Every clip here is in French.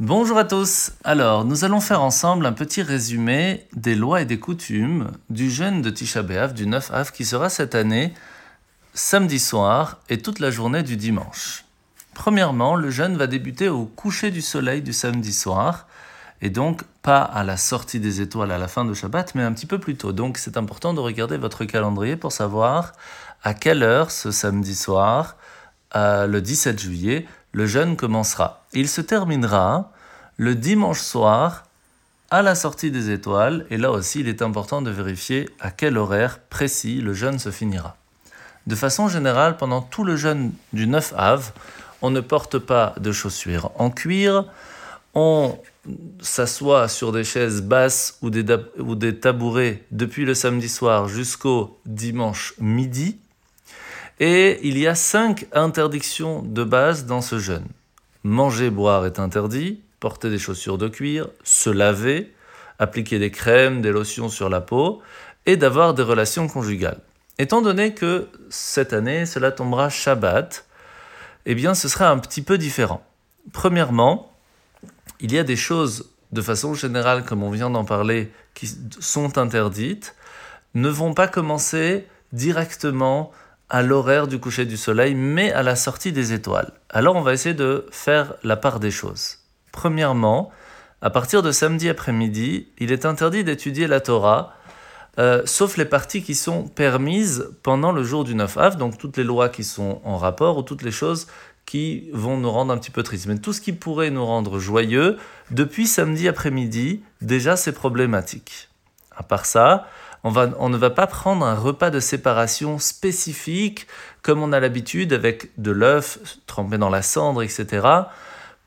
Bonjour à tous. Alors, nous allons faire ensemble un petit résumé des lois et des coutumes du jeûne de Tisha B'Av, du 9 Av, qui sera cette année samedi soir et toute la journée du dimanche. Premièrement, le jeûne va débuter au coucher du soleil du samedi soir, et donc pas à la sortie des étoiles à la fin de Shabbat, mais un petit peu plus tôt. Donc c'est important de regarder votre calendrier pour savoir à quelle heure ce samedi soir, euh, le 17 juillet, le jeûne commencera. Il se terminera le dimanche soir à la sortie des étoiles, et là aussi il est important de vérifier à quel horaire précis le jeûne se finira. De façon générale, pendant tout le jeûne du 9 Av, on ne porte pas de chaussures en cuir, on s'assoit sur des chaises basses ou des, ou des tabourets depuis le samedi soir jusqu'au dimanche midi, et il y a cinq interdictions de base dans ce jeûne. Manger, boire est interdit, porter des chaussures de cuir, se laver, appliquer des crèmes, des lotions sur la peau, et d'avoir des relations conjugales. Étant donné que cette année, cela tombera Shabbat, eh bien ce sera un petit peu différent. Premièrement, il y a des choses de façon générale, comme on vient d'en parler, qui sont interdites, ne vont pas commencer directement à l'horaire du coucher du soleil, mais à la sortie des étoiles. Alors on va essayer de faire la part des choses. Premièrement, à partir de samedi après-midi, il est interdit d'étudier la Torah, euh, sauf les parties qui sont permises pendant le jour du 9 Av, donc toutes les lois qui sont en rapport ou toutes les choses qui vont nous rendre un petit peu tristes. Mais tout ce qui pourrait nous rendre joyeux, depuis samedi après-midi, déjà c'est problématique. À part ça, on, ne va pas prendre un repas de séparation spécifique comme on a l'habitude avec de l'œuf trempé dans la cendre, etc.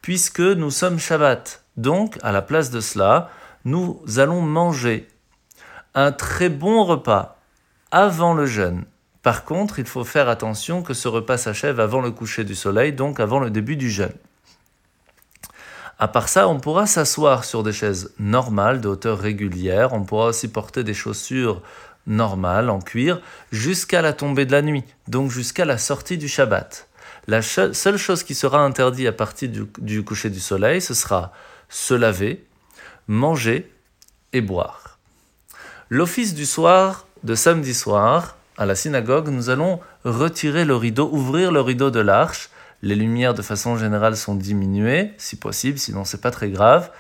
Puisque nous sommes Shabbat. Donc, à la place de cela, nous allons manger un très bon repas avant le jeûne. Par contre, il faut faire attention que ce repas s'achève avant le coucher du soleil, donc avant le début du jeûne. À part ça, on pourra s'asseoir sur des chaises normales, de hauteur régulière. On pourra aussi porter des chaussures normales en cuir jusqu'à la tombée de la nuit, donc jusqu'à la sortie du Shabbat. La seule chose qui sera interdite à partir du, coucher du soleil, ce sera se laver, manger et boire. L'office du soir, de samedi soir, à la synagogue, nous allons retirer le rideau, ouvrir le rideau de l'arche, les lumières de façon générale sont diminuées, si possible, sinon c'est pas très grave.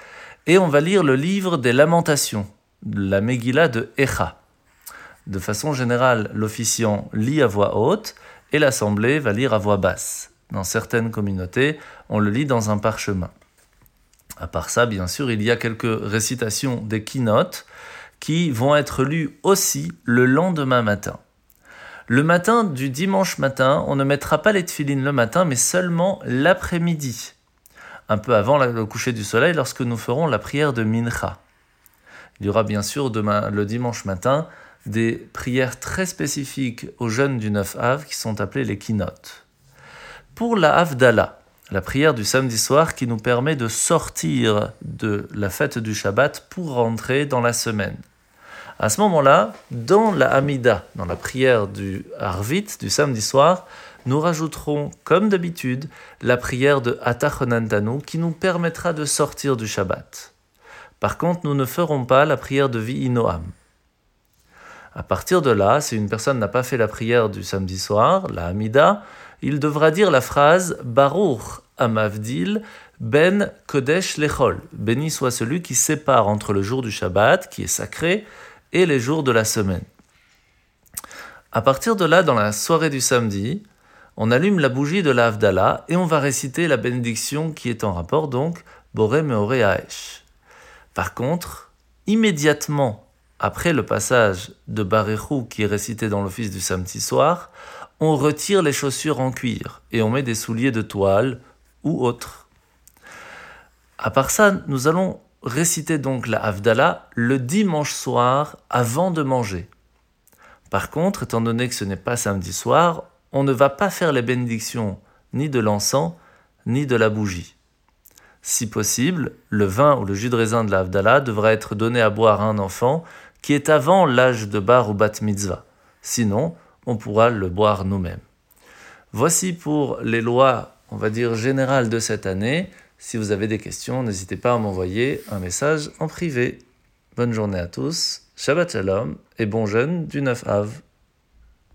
Et on va lire le livre des lamentations, la Megillah de Echa. De façon générale, l'officiant lit à voix haute et l'assemblée va lire à voix basse. Dans certaines communautés, on le lit dans un parchemin. À part ça, bien sûr, il y a quelques récitations des keynotes qui vont être lues aussi le lendemain matin. Le matin du dimanche matin, on ne mettra pas les tefilines le matin, mais seulement l'après-midi, un peu avant le coucher du soleil, lorsque nous ferons la prière de Mincha. Il y aura bien sûr demain, le dimanche matin, des prières très spécifiques aux jeunes du 9 Av qui sont appelées les keynotes. Pour la Havdalah, la prière du samedi soir qui nous permet de sortir de la fête du Shabbat pour rentrer dans la semaine. À ce moment-là, dans la Hamida, dans la prière du Harvit du samedi soir, nous rajouterons, comme d'habitude, la prière de Atachonantanu qui nous permettra de sortir du Shabbat. Par contre, nous ne ferons pas la prière de Vi'inoam. À partir de là, si une personne n'a pas fait la prière du samedi soir, la Hamida, il devra dire la phrase Baruch Amavdil Ben Kodesh Lechol. Béni soit celui qui sépare entre le jour du Shabbat, qui est sacré, et les jours de la semaine. À partir de là, dans la soirée du samedi, on allume la bougie de la et on va réciter la bénédiction qui est en rapport donc Boré Meore Aesh. Par contre, immédiatement après le passage de Barechou qui est récité dans l'office du samedi soir, on retire les chaussures en cuir et on met des souliers de toile ou autres. À part ça, nous allons réciter donc la Havdalah le dimanche soir avant de manger. Par contre, étant donné que ce n'est pas samedi soir, on ne va pas faire les bénédictions ni de l'encens ni de la bougie. Si possible, le vin ou le jus de raisin de la Havdalah devra être donné à boire à un enfant qui est avant l'âge de bar ou bat mitzvah. Sinon, on pourra le boire nous-mêmes. Voici pour les lois, on va dire, générales de cette année Si vous avez des questions, n'hésitez pas à m'envoyer un message en privé. Bonne journée à tous, Shabbat Shalom et bon jeûne du 9 Av.